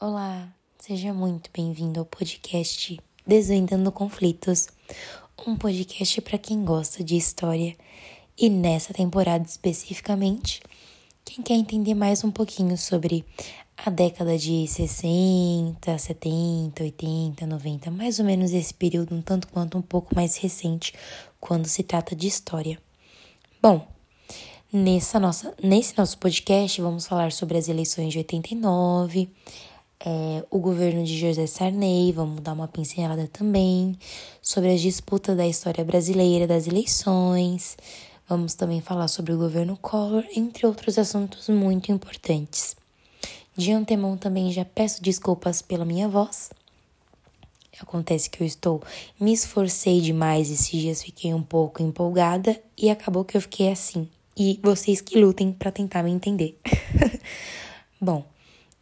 Olá, seja muito bem-vindo ao podcast Desvendando Conflitos, um podcast para quem gosta de história e nessa temporada especificamente, quem quer entender mais um pouquinho sobre a década de 60, 70, 80, 90, mais ou menos esse período, um tanto quanto um pouco mais recente, quando se trata de história. Bom, nessa nossa, nesse nosso podcast vamos falar sobre as eleições de 89, é, o governo de José Sarney, vamos dar uma pincelada também sobre as disputas da história brasileira das eleições. Vamos também falar sobre o governo Collor, entre outros assuntos muito importantes. De antemão também já peço desculpas pela minha voz. Acontece que eu estou me esforcei demais esses dias, fiquei um pouco empolgada e acabou que eu fiquei assim. E vocês que lutem para tentar me entender. Bom,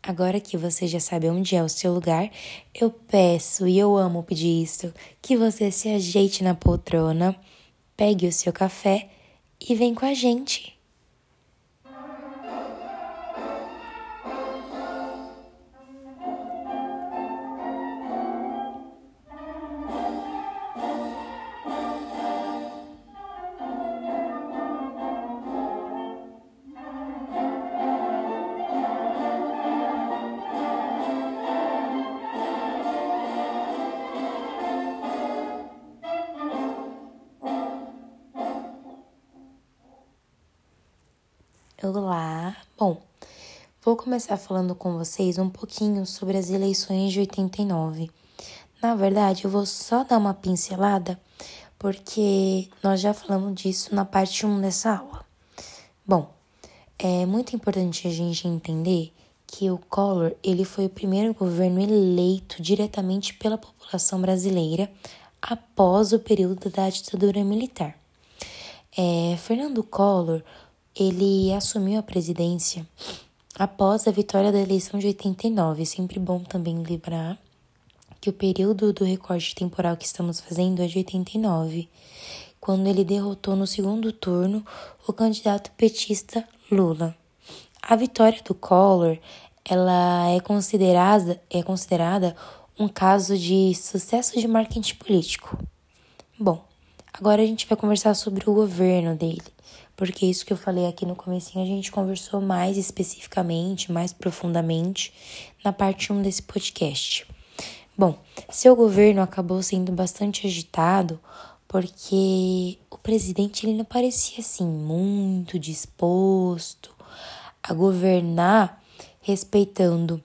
Agora que você já sabe onde é o seu lugar, eu peço e eu amo pedir isso, que você se ajeite na poltrona, pegue o seu café e vem com a gente. Olá! Bom, vou começar falando com vocês um pouquinho sobre as eleições de 89. Na verdade, eu vou só dar uma pincelada porque nós já falamos disso na parte 1 dessa aula. Bom, é muito importante a gente entender que o Collor ele foi o primeiro governo eleito diretamente pela população brasileira após o período da ditadura militar. É, Fernando Collor ele assumiu a presidência após a vitória da eleição de 89. É sempre bom também lembrar que o período do recorte temporal que estamos fazendo é de 89, quando ele derrotou no segundo turno o candidato petista Lula. A vitória do Collor, ela é considerada é considerada um caso de sucesso de marketing político. Bom, agora a gente vai conversar sobre o governo dele porque isso que eu falei aqui no comecinho a gente conversou mais especificamente, mais profundamente na parte 1 desse podcast. Bom, seu governo acabou sendo bastante agitado porque o presidente ele não parecia assim muito disposto a governar respeitando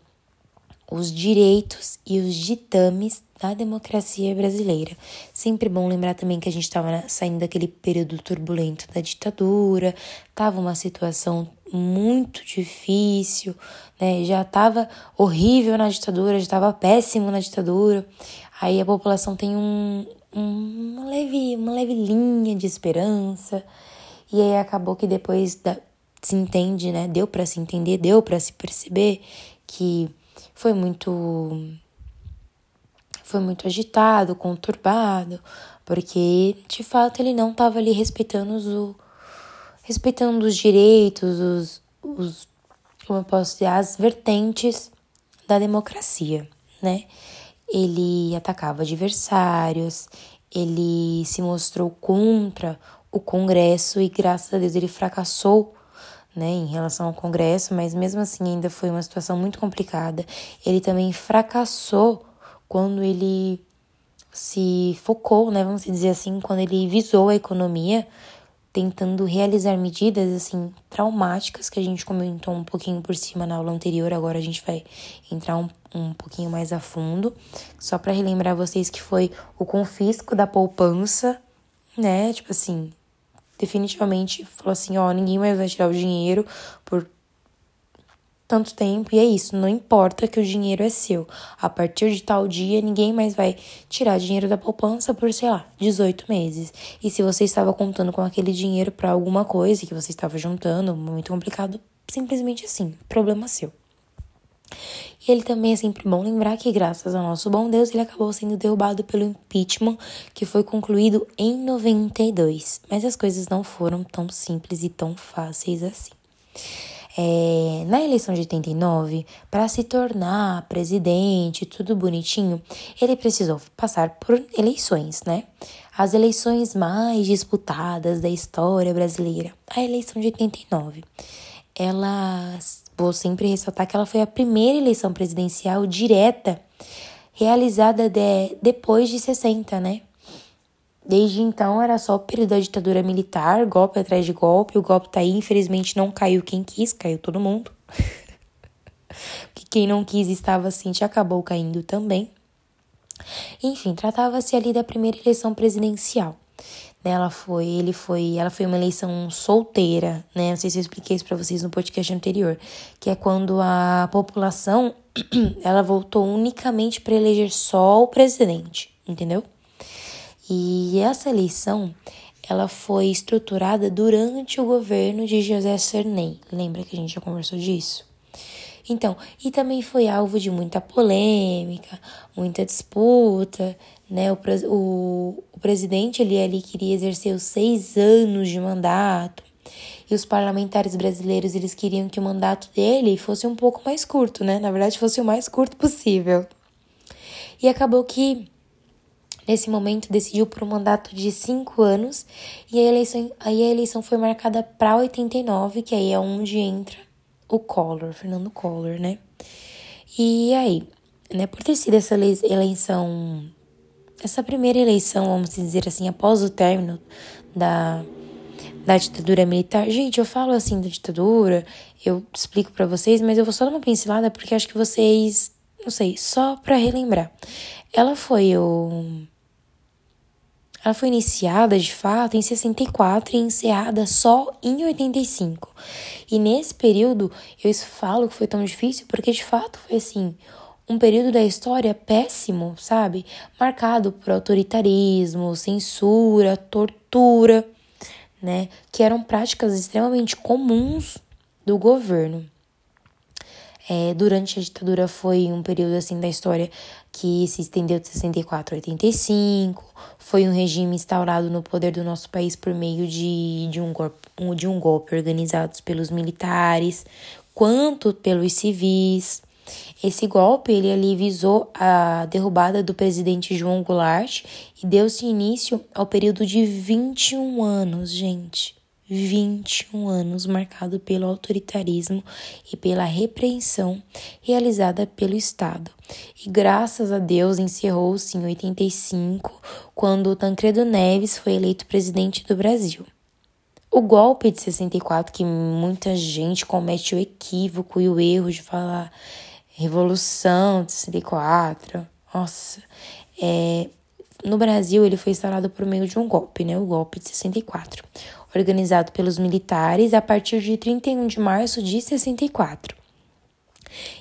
os direitos e os ditames da democracia brasileira. Sempre bom lembrar também que a gente estava saindo daquele período turbulento da ditadura, estava uma situação muito difícil, né? Já estava horrível na ditadura, já estava péssimo na ditadura. Aí a população tem um, um, uma, leve, uma leve linha de esperança. E aí acabou que depois da, se entende, né? Deu para se entender, deu para se perceber que foi muito foi muito agitado, conturbado, porque de fato ele não estava ali respeitando os, respeitando os direitos, os, os como eu posso dizer, as vertentes da democracia, né? Ele atacava adversários, ele se mostrou contra o Congresso e graças a Deus ele fracassou né, em relação ao Congresso, mas mesmo assim ainda foi uma situação muito complicada. Ele também fracassou quando ele se focou, né, vamos dizer assim, quando ele visou a economia, tentando realizar medidas assim traumáticas que a gente comentou um pouquinho por cima na aula anterior, agora a gente vai entrar um, um pouquinho mais a fundo, só para relembrar vocês que foi o confisco da poupança, né? Tipo assim, definitivamente falou assim, ó, ninguém mais vai tirar o dinheiro por tanto tempo e é isso, não importa que o dinheiro é seu. A partir de tal dia, ninguém mais vai tirar dinheiro da poupança por, sei lá, 18 meses. E se você estava contando com aquele dinheiro para alguma coisa que você estava juntando, muito complicado, simplesmente assim, problema seu. E ele também é sempre bom lembrar que, graças ao nosso bom Deus, ele acabou sendo derrubado pelo impeachment, que foi concluído em 92. Mas as coisas não foram tão simples e tão fáceis assim. É, na eleição de 89, para se tornar presidente, tudo bonitinho, ele precisou passar por eleições, né? As eleições mais disputadas da história brasileira, a eleição de 89. Ela, vou sempre ressaltar que ela foi a primeira eleição presidencial direta realizada de, depois de 60, né? Desde então era só o período da ditadura militar, golpe atrás de golpe. O golpe tá aí, infelizmente não caiu quem quis, caiu todo mundo. que quem não quis estava assim, já acabou caindo também. Enfim, tratava-se ali da primeira eleição presidencial. Ela foi, ele foi, ela foi uma eleição solteira, né? Não sei se eu expliquei isso para vocês no podcast anterior, que é quando a população ela votou unicamente para eleger só o presidente, entendeu? E essa eleição, ela foi estruturada durante o governo de José Sarney. Lembra que a gente já conversou disso? Então, e também foi alvo de muita polêmica, muita disputa, né? O, o, o presidente ele ali queria exercer os seis anos de mandato e os parlamentares brasileiros eles queriam que o mandato dele fosse um pouco mais curto, né? Na verdade, fosse o mais curto possível. E acabou que Nesse momento, decidiu por um mandato de cinco anos e a eleição, aí a eleição foi marcada para 89, que aí é onde entra o Collor, Fernando Collor, né? E aí, né, por ter sido essa eleição, essa primeira eleição, vamos dizer assim, após o término da, da ditadura militar. Gente, eu falo assim da ditadura, eu explico para vocês, mas eu vou só dar uma pincelada porque acho que vocês, não sei, só para relembrar. Ela foi o ela foi iniciada de fato em 64 e encerrada só em 85. E nesse período eu falo que foi tão difícil porque de fato foi assim, um período da história péssimo, sabe? Marcado por autoritarismo, censura, tortura, né? Que eram práticas extremamente comuns do governo. É, durante a ditadura foi um período assim da história que se estendeu de 64 a 85, foi um regime instaurado no poder do nosso país por meio de, de, um, golpe, de um golpe organizado pelos militares, quanto pelos civis. Esse golpe ele ali visou a derrubada do presidente João Goulart e deu-se início ao período de 21 anos, gente. 21 anos marcado pelo autoritarismo e pela repreensão realizada pelo Estado. E graças a Deus encerrou-se em 85, quando Tancredo Neves foi eleito presidente do Brasil. O golpe de 64, que muita gente comete o equívoco e o erro de falar Revolução de 64, nossa, é, no Brasil ele foi instalado por meio de um golpe, né? O golpe de 64 organizado pelos militares a partir de 31 de março de 64.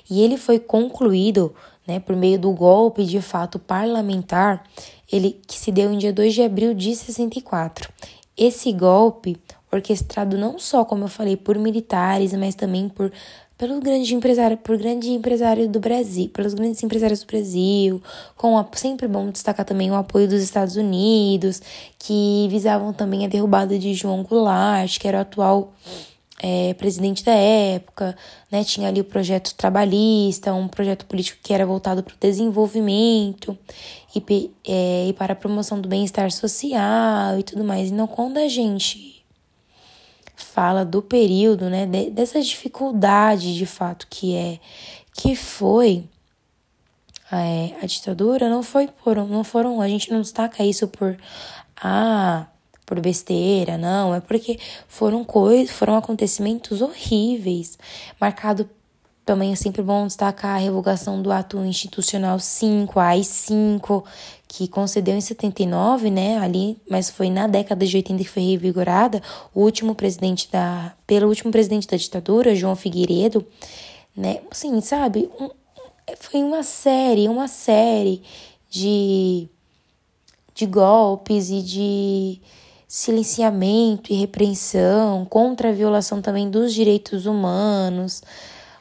E ele foi concluído né, por meio do golpe de fato parlamentar, ele que se deu em dia 2 de abril de 64. Esse golpe, orquestrado não só, como eu falei, por militares, mas também por pelo grande empresário, por grande empresário do Brasil, pelos grandes empresários do Brasil, com a, sempre bom destacar também o apoio dos Estados Unidos, que visavam também a derrubada de João Goulart, que era o atual é, presidente da época, né? Tinha ali o projeto trabalhista, um projeto político que era voltado para o desenvolvimento e, é, e para a promoção do bem-estar social e tudo mais. Então, quando a gente fala do período, né, de, dessa dificuldade de fato que é que foi é, a ditadura, não foi por não foram, a gente não destaca isso por ah, por besteira, não, é porque foram coisas, foram acontecimentos horríveis, marcado também é sempre bom destacar a revogação do ato institucional 5, a AI-5, que concedeu em 79, né, ali, mas foi na década de 80 que foi revigorada, o último presidente da, pelo último presidente da ditadura, João Figueiredo, né, assim, sabe, um, foi uma série, uma série de, de golpes e de silenciamento e repreensão contra a violação também dos direitos humanos,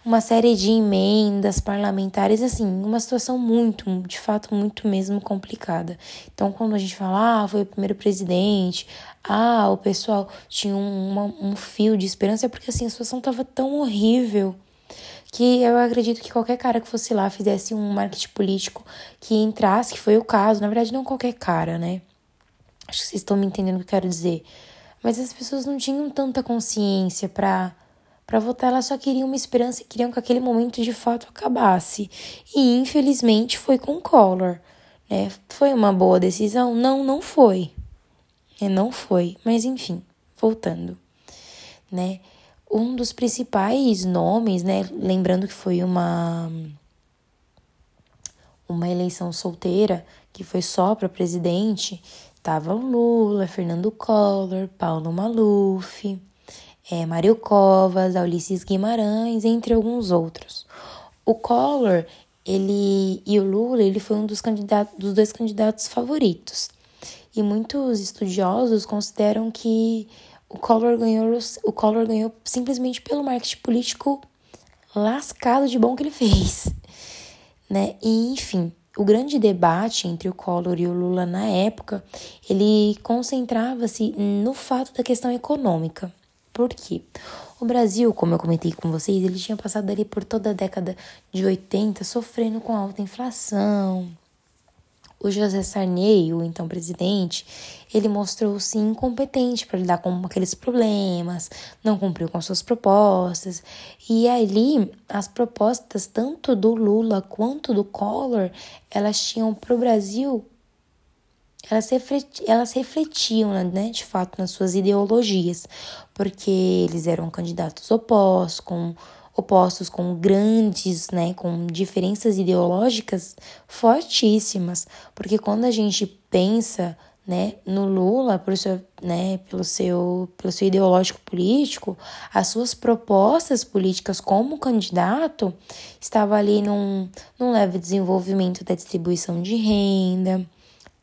uma série de emendas parlamentares, assim, uma situação muito, de fato, muito mesmo complicada. Então, quando a gente fala, ah, foi o primeiro presidente, ah, o pessoal tinha um, uma, um fio de esperança, é porque, assim, a situação tava tão horrível que eu acredito que qualquer cara que fosse lá fizesse um marketing político que entrasse, que foi o caso, na verdade, não qualquer cara, né? Acho que vocês estão me entendendo o que eu quero dizer. Mas as pessoas não tinham tanta consciência para para votar, elas só queriam uma esperança e queriam que aquele momento de fato acabasse. E infelizmente foi com Collor, né? Foi uma boa decisão? Não, não foi. É, não foi, mas enfim, voltando, né? Um dos principais nomes, né, lembrando que foi uma uma eleição solteira, que foi só para presidente, tava Lula, Fernando Collor, Paulo Maluf, é, Mário Covas, Ulisses Guimarães, entre alguns outros. O Collor, ele e o Lula, ele foi um dos candidatos, dos dois candidatos favoritos. E muitos estudiosos consideram que o Collor ganhou, o Collor ganhou simplesmente pelo marketing político lascado de bom que ele fez, né? E enfim, o grande debate entre o Collor e o Lula na época, ele concentrava-se no fato da questão econômica. Por quê? O Brasil, como eu comentei com vocês, ele tinha passado ali por toda a década de 80 sofrendo com alta inflação. O José Sarney, o então presidente, ele mostrou-se incompetente para lidar com aqueles problemas, não cumpriu com suas propostas. E ali, as propostas tanto do Lula quanto do Collor, elas tinham para o Brasil elas, refletiam, elas refletiam, né, de fato, nas suas ideologias, porque eles eram candidatos opostos, com opostos com grandes, né, com diferenças ideológicas fortíssimas, porque quando a gente pensa, né, no Lula por seu, né, pelo seu, pelo seu ideológico político, as suas propostas políticas como candidato estava ali num, num leve desenvolvimento da distribuição de renda,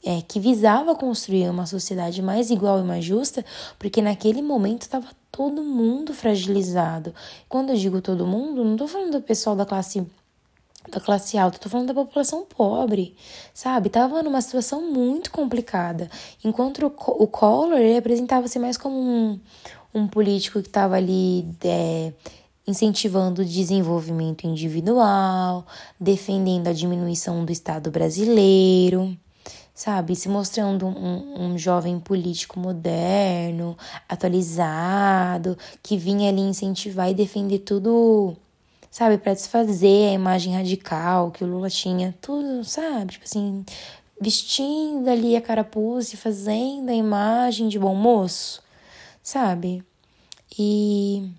é, que visava construir uma sociedade mais igual e mais justa, porque naquele momento estava todo mundo fragilizado. Quando eu digo todo mundo, não estou falando do pessoal da classe da classe alta, estou falando da população pobre, sabe? Tava numa situação muito complicada. Enquanto o, o Collor ele apresentava-se mais como um, um político que estava ali é, incentivando o desenvolvimento individual, defendendo a diminuição do Estado brasileiro sabe? Se mostrando um, um jovem político moderno, atualizado, que vinha ali incentivar e defender tudo, sabe? Para desfazer a imagem radical que o Lula tinha, tudo, sabe? Tipo assim, vestindo ali a carapuça e fazendo a imagem de bom moço, sabe? E.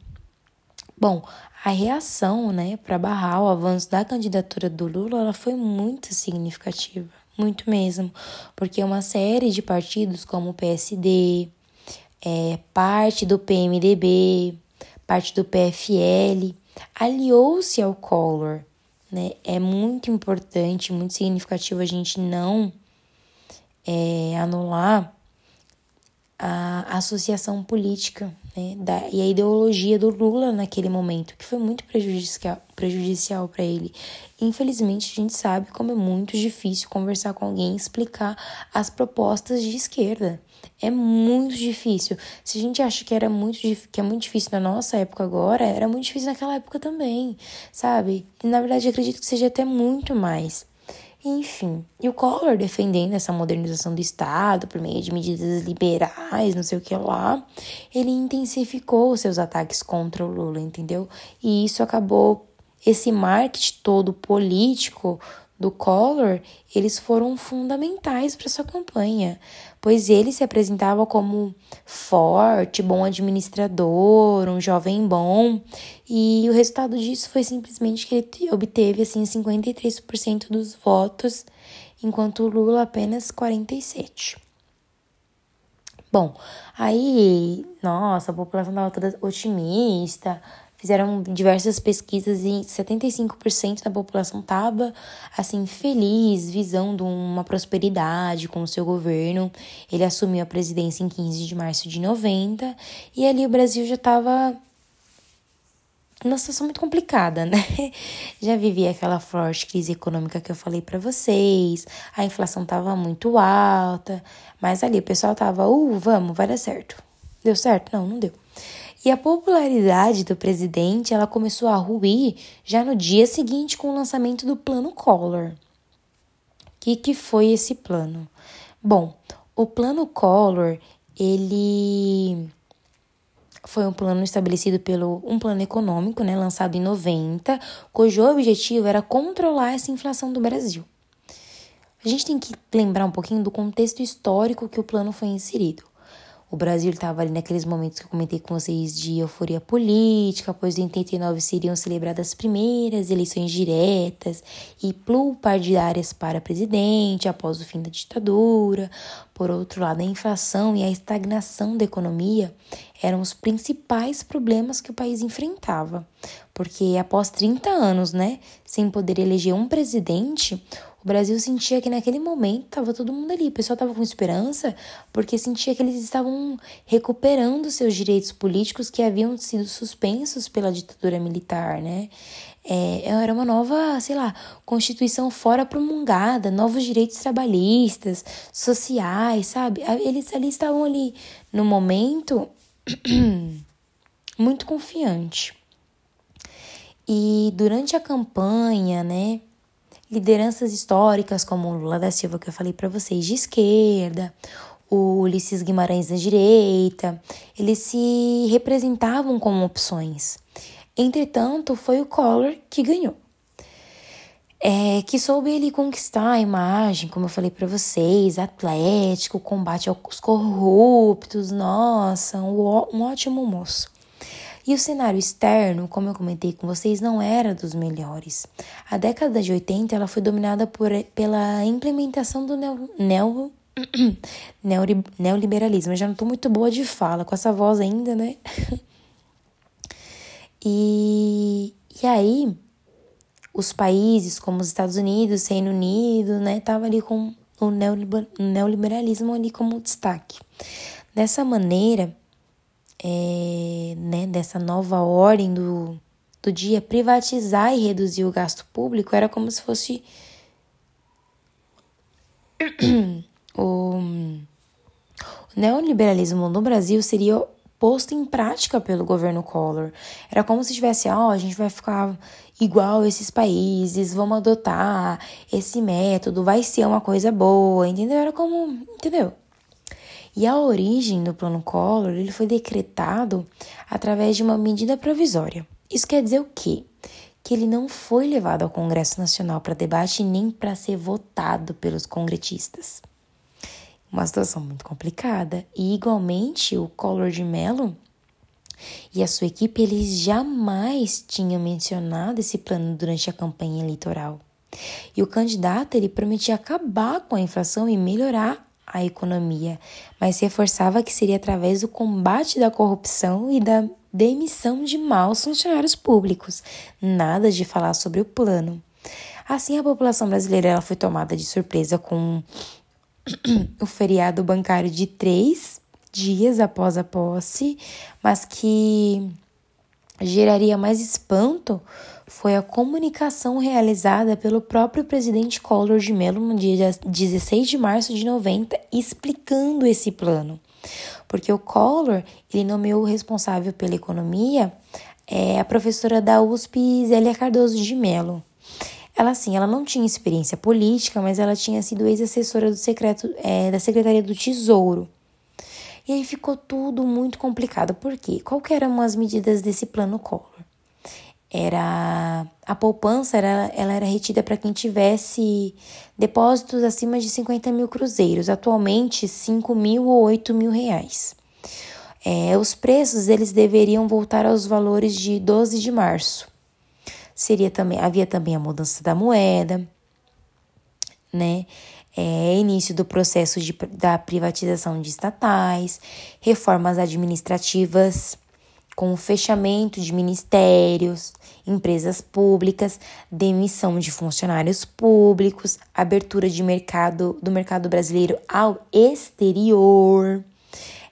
Bom, a reação, né, para barrar o avanço da candidatura do Lula, ela foi muito significativa muito mesmo, porque uma série de partidos como o PSD, é, parte do PMDB, parte do PFL, aliou-se ao Collor. Né? É muito importante, muito significativo a gente não é, anular a associação política né, da, e a ideologia do Lula naquele momento, que foi muito prejudicial, prejudicial para ele. Infelizmente, a gente sabe como é muito difícil conversar com alguém e explicar as propostas de esquerda. É muito difícil. Se a gente acha que era muito que é muito difícil na nossa época agora, era muito difícil naquela época também, sabe? E na verdade acredito que seja até muito mais. Enfim, e o Collor defendendo essa modernização do Estado por meio de medidas liberais, não sei o que lá, ele intensificou seus ataques contra o Lula, entendeu? E isso acabou, esse marketing todo político do Collor, eles foram fundamentais para sua campanha, pois ele se apresentava como forte, bom administrador, um jovem bom, e o resultado disso foi simplesmente que ele obteve assim 53% dos votos, enquanto o Lula apenas 47. Bom, aí, nossa, a população estava toda otimista, Fizeram diversas pesquisas e 75% da população estava assim feliz, visando uma prosperidade com o seu governo. Ele assumiu a presidência em 15 de março de 90 e ali o Brasil já estava uma situação muito complicada, né? Já vivia aquela forte crise econômica que eu falei para vocês, a inflação tava muito alta, mas ali o pessoal tava, uh, vamos, vai dar certo. Deu certo? Não, não deu. E a popularidade do presidente, ela começou a ruir já no dia seguinte com o lançamento do Plano Collor. O que, que foi esse plano? Bom, o Plano Collor, ele foi um plano estabelecido pelo um plano econômico, né, lançado em 90, cujo objetivo era controlar essa inflação do Brasil. A gente tem que lembrar um pouquinho do contexto histórico que o plano foi inserido. O Brasil estava ali naqueles momentos que eu comentei com vocês de euforia política, pois em 89 seriam celebradas as primeiras eleições diretas e pluripartidárias para presidente após o fim da ditadura. Por outro lado, a inflação e a estagnação da economia eram os principais problemas que o país enfrentava, porque após 30 anos, né, sem poder eleger um presidente, Brasil sentia que naquele momento estava todo mundo ali, o pessoal estava com esperança, porque sentia que eles estavam recuperando seus direitos políticos que haviam sido suspensos pela ditadura militar, né? É, era uma nova, sei lá, constituição fora promulgada, novos direitos trabalhistas, sociais, sabe? Eles ali estavam ali no momento muito confiante. E durante a campanha, né, lideranças históricas como Lula da Silva, que eu falei para vocês, de esquerda, o Ulisses Guimarães da direita, eles se representavam como opções. Entretanto, foi o Collor que ganhou. É, que soube ele conquistar a imagem, como eu falei para vocês, atlético, combate aos corruptos, nossa, um, um ótimo moço. E o cenário externo, como eu comentei com vocês, não era dos melhores. A década de 80 ela foi dominada por, pela implementação do neo, neo, neoliberalismo. Eu já não estou muito boa de fala com essa voz ainda, né? e, e aí, os países como os Estados Unidos, Reino Unido, né, tava ali com o neoliberalismo ali como destaque. Dessa maneira, é, né, dessa nova ordem do, do dia, privatizar e reduzir o gasto público era como se fosse o, neoliberalismo no Brasil seria posto em prática pelo governo Collor. Era como se tivesse, ó, oh, a gente vai ficar igual esses países, vamos adotar esse método, vai ser uma coisa boa, entendeu? Era como, entendeu? E a origem do Plano Collor ele foi decretado através de uma medida provisória. Isso quer dizer o quê? Que ele não foi levado ao Congresso Nacional para debate nem para ser votado pelos congretistas. Uma situação muito complicada. E igualmente o Collor de Mello e a sua equipe eles jamais tinham mencionado esse plano durante a campanha eleitoral. E o candidato ele prometia acabar com a inflação e melhorar a economia, mas reforçava que seria através do combate da corrupção e da demissão de maus funcionários públicos. Nada de falar sobre o plano. Assim, a população brasileira foi tomada de surpresa com o feriado bancário de três dias após a posse, mas que geraria mais espanto foi a comunicação realizada pelo próprio presidente Collor de Mello no dia 16 de março de 90, explicando esse plano. Porque o Collor, ele nomeou o responsável pela economia é a professora da USP, Zélia Cardoso de Mello. Ela, sim, ela não tinha experiência política, mas ela tinha sido ex-assessora do secreto, é, da Secretaria do Tesouro. E aí ficou tudo muito complicado. Por quê? Qual eram as medidas desse plano Collor? Era a poupança era, ela era retida para quem tivesse depósitos acima de 50 mil cruzeiros, atualmente 5 mil ou 8 mil reais. É, os preços eles deveriam voltar aos valores de 12 de março. Seria também havia também a mudança da moeda, né? É, início do processo de, da privatização de estatais, reformas administrativas com o fechamento de ministérios, empresas públicas, demissão de funcionários públicos, abertura de mercado do mercado brasileiro ao exterior,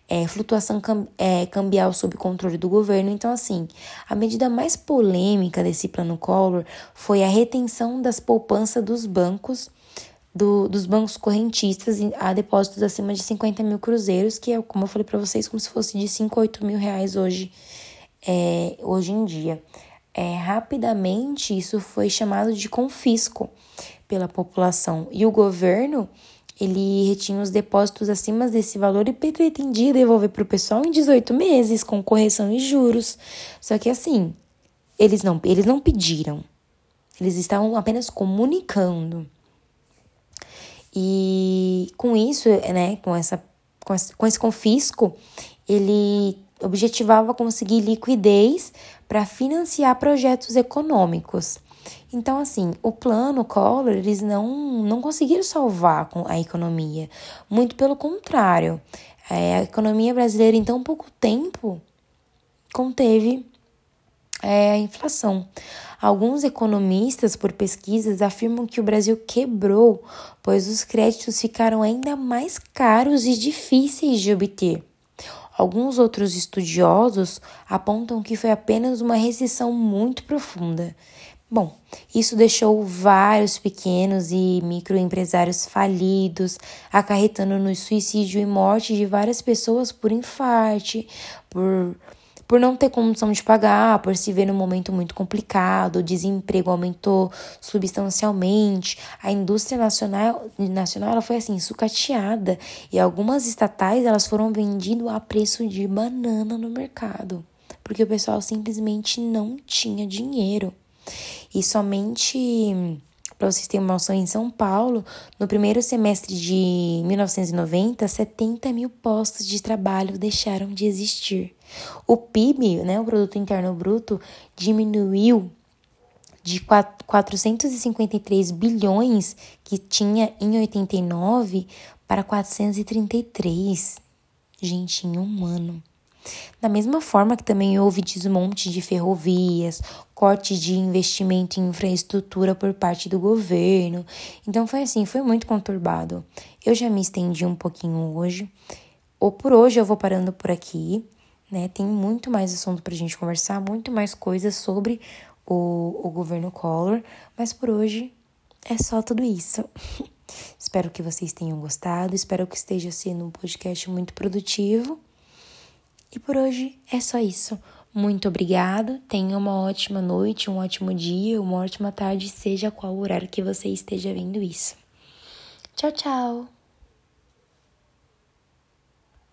é, flutuação cam é, cambial sob controle do governo. Então, assim, a medida mais polêmica desse plano Collor foi a retenção das poupanças dos bancos. Do, dos bancos correntistas a depósitos acima de 50 mil cruzeiros, que é, como eu falei para vocês, como se fosse de 5 a 8 mil reais hoje, é, hoje em dia. É, rapidamente, isso foi chamado de confisco pela população. E o governo ele retinha os depósitos acima desse valor e pretendia devolver para o pessoal em 18 meses, com correção e juros. Só que assim, eles não, eles não pediram. Eles estavam apenas comunicando. E com isso, né, com, essa, com, esse, com esse confisco, ele objetivava conseguir liquidez para financiar projetos econômicos. Então, assim, o plano Collor, eles não, não conseguiram salvar a economia. Muito pelo contrário. É, a economia brasileira, em tão pouco tempo, conteve é, a inflação. Alguns economistas, por pesquisas, afirmam que o Brasil quebrou, pois os créditos ficaram ainda mais caros e difíceis de obter. Alguns outros estudiosos apontam que foi apenas uma recessão muito profunda. Bom, isso deixou vários pequenos e microempresários falidos, acarretando no suicídio e morte de várias pessoas por infarte, por, por não ter condição de pagar, por se ver num momento muito complicado, o desemprego aumentou substancialmente, a indústria nacional, nacional ela foi assim, sucateada, e algumas estatais elas foram vendidas a preço de banana no mercado, porque o pessoal simplesmente não tinha dinheiro. E somente, para vocês terem uma noção, em São Paulo, no primeiro semestre de 1990, 70 mil postos de trabalho deixaram de existir. O PIB, né, o Produto Interno Bruto, diminuiu de 453 bilhões que tinha em 89 para 433. Gente, em um ano. Da mesma forma que também houve desmonte de ferrovias, corte de investimento em infraestrutura por parte do governo. Então foi assim, foi muito conturbado. Eu já me estendi um pouquinho hoje. Ou por hoje eu vou parando por aqui, né? Tem muito mais assunto pra gente conversar, muito mais coisas sobre o, o governo Collor, mas por hoje é só tudo isso. espero que vocês tenham gostado, espero que esteja sendo um podcast muito produtivo. E por hoje é só isso. Muito obrigada. Tenha uma ótima noite, um ótimo dia, uma ótima tarde, seja qual o horário que você esteja vendo isso. Tchau, tchau!